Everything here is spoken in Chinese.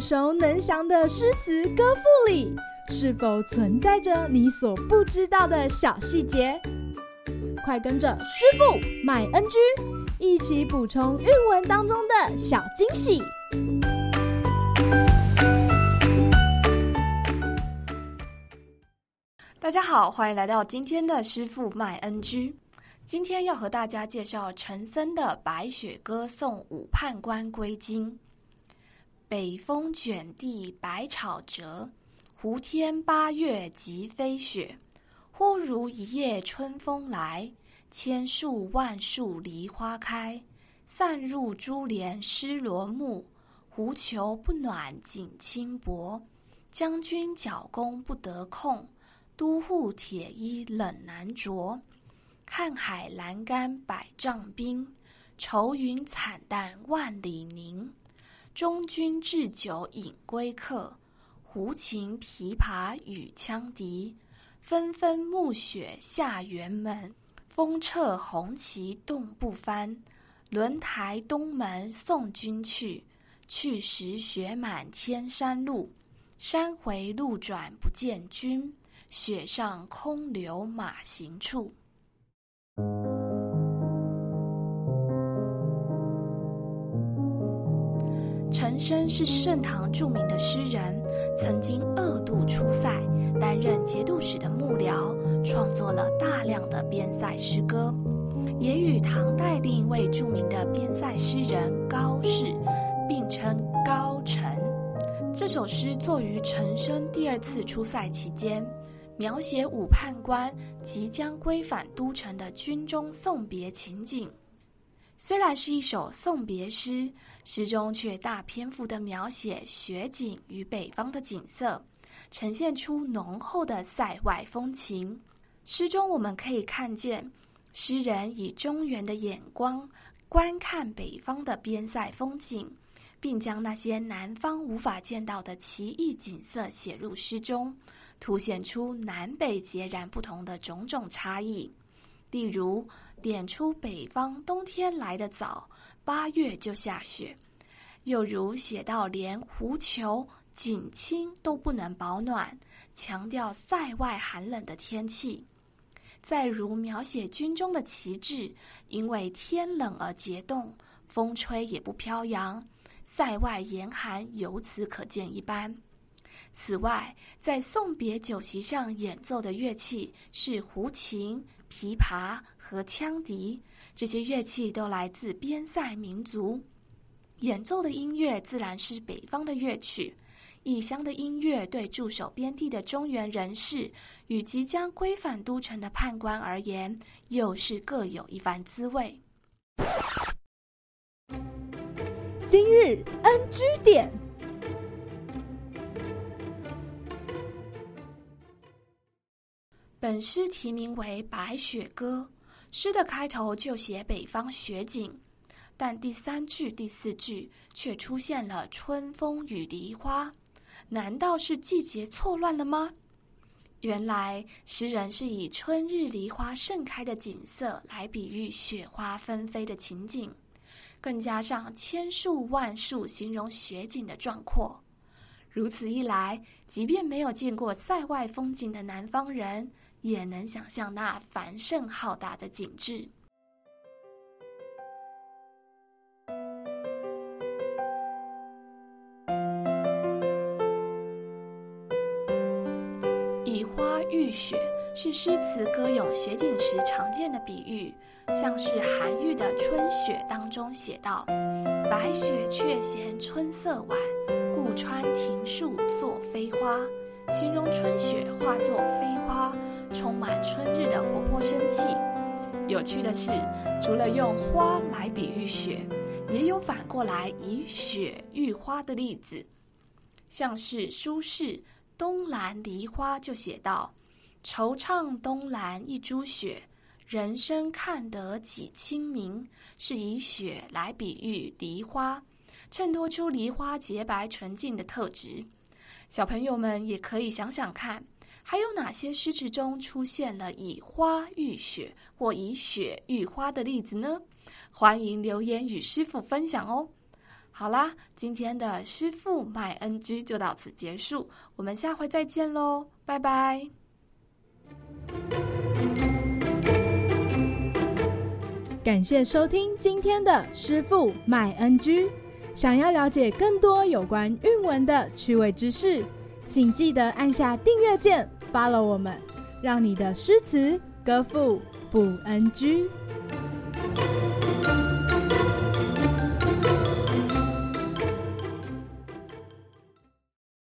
耳熟能详的诗词歌赋里，是否存在着你所不知道的小细节？快跟着师傅麦恩居一起补充韵文当中的小惊喜！大家好，欢迎来到今天的师傅麦恩居。今天要和大家介绍陈森的《白雪歌送武判官归京》。北风卷地白草折，胡天八月即飞雪。忽如一夜春风来，千树万树梨花开。散入珠帘湿罗幕，狐裘不暖锦衾薄。将军角弓不得控，都护铁衣冷难着。瀚海阑干百丈冰，愁云惨淡万里凝。中军置酒饮归客，胡琴琵琶与羌笛。纷纷暮雪下辕门，风掣红旗动不翻。轮台东门送君去，去时雪满天山路。山回路转不见君，雪上空留马行处。陈森是盛唐著名的诗人，曾经二度出塞，担任节度使的幕僚，创作了大量的边塞诗歌，也与唐代另一位著名的边塞诗人高适并称高陈。这首诗作于陈升第二次出塞期间，描写武判官即将归返都城的军中送别情景。虽然是一首送别诗，诗中却大篇幅地描写雪景与北方的景色，呈现出浓厚的塞外风情。诗中我们可以看见，诗人以中原的眼光观看北方的边塞风景，并将那些南方无法见到的奇异景色写入诗中，凸显出南北截然不同的种种差异。例如，点出北方冬天来得早，八月就下雪；又如写到连狐裘、锦衾都不能保暖，强调塞外寒冷的天气；再如描写军中的旗帜，因为天冷而结冻，风吹也不飘扬，塞外严寒由此可见一斑。此外，在送别酒席上演奏的乐器是胡琴。琵琶和羌笛，这些乐器都来自边塞民族，演奏的音乐自然是北方的乐曲。异乡的音乐对驻守边地的中原人士与即将归返都城的判官而言，又是各有一番滋味。今日 NG 点。本诗题名为《白雪歌》，诗的开头就写北方雪景，但第三句、第四句却出现了春风与梨花，难道是季节错乱了吗？原来诗人是以春日梨花盛开的景色来比喻雪花纷飞的情景，更加上千树万树形容雪景的壮阔。如此一来，即便没有见过塞外风景的南方人，也能想象那繁盛浩大的景致。以花喻雪是诗词歌咏雪景时常见的比喻，像是韩愈的《春雪》当中写道：“白雪却嫌春色晚，故穿庭树作飞花。”形容春雪化作飞花。充满春日的活泼生气。有趣的是，除了用花来比喻雪，也有反过来以雪喻花的例子。像是苏轼《东兰梨花》就写道：“惆怅东兰一株雪，人生看得几清明。”是以雪来比喻梨花，衬托出梨花洁白纯净的特质。小朋友们也可以想想看。还有哪些诗词中出现了以花喻雪或以雪喻花的例子呢？欢迎留言与师傅分享哦。好啦，今天的师父麦恩居就到此结束，我们下回再见喽，拜拜。感谢收听今天的师父麦恩居。想要了解更多有关韵文的趣味知识，请记得按下订阅键发了我们，让你的诗词歌赋不 NG。